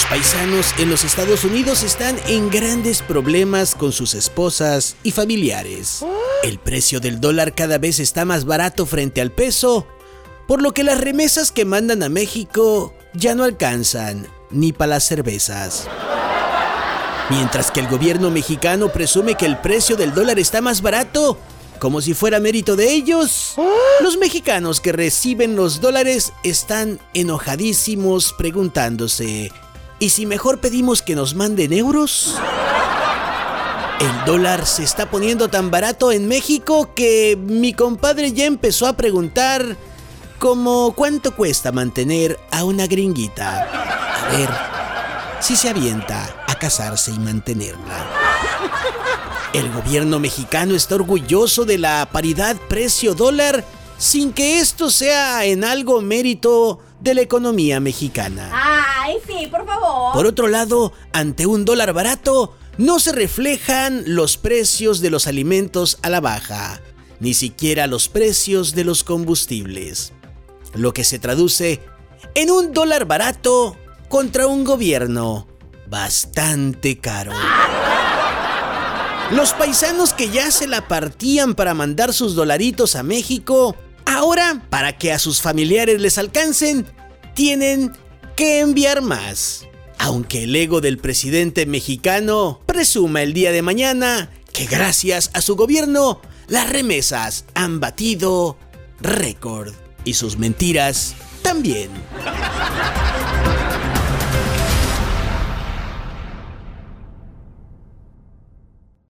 Los paisanos en los Estados Unidos están en grandes problemas con sus esposas y familiares. El precio del dólar cada vez está más barato frente al peso, por lo que las remesas que mandan a México ya no alcanzan ni para las cervezas. Mientras que el gobierno mexicano presume que el precio del dólar está más barato, como si fuera mérito de ellos. Los mexicanos que reciben los dólares están enojadísimos preguntándose, ¿y si mejor pedimos que nos manden euros? El dólar se está poniendo tan barato en México que mi compadre ya empezó a preguntar como cuánto cuesta mantener a una gringuita. A ver si se avienta casarse y mantenerla. El gobierno mexicano está orgulloso de la paridad precio-dólar sin que esto sea en algo mérito de la economía mexicana. Sí, por favor. Por otro lado, ante un dólar barato, no se reflejan los precios de los alimentos a la baja, ni siquiera los precios de los combustibles, lo que se traduce en un dólar barato contra un gobierno bastante caro. Los paisanos que ya se la partían para mandar sus dolaritos a México, ahora, para que a sus familiares les alcancen, tienen que enviar más. Aunque el ego del presidente mexicano presuma el día de mañana que gracias a su gobierno las remesas han batido récord y sus mentiras también.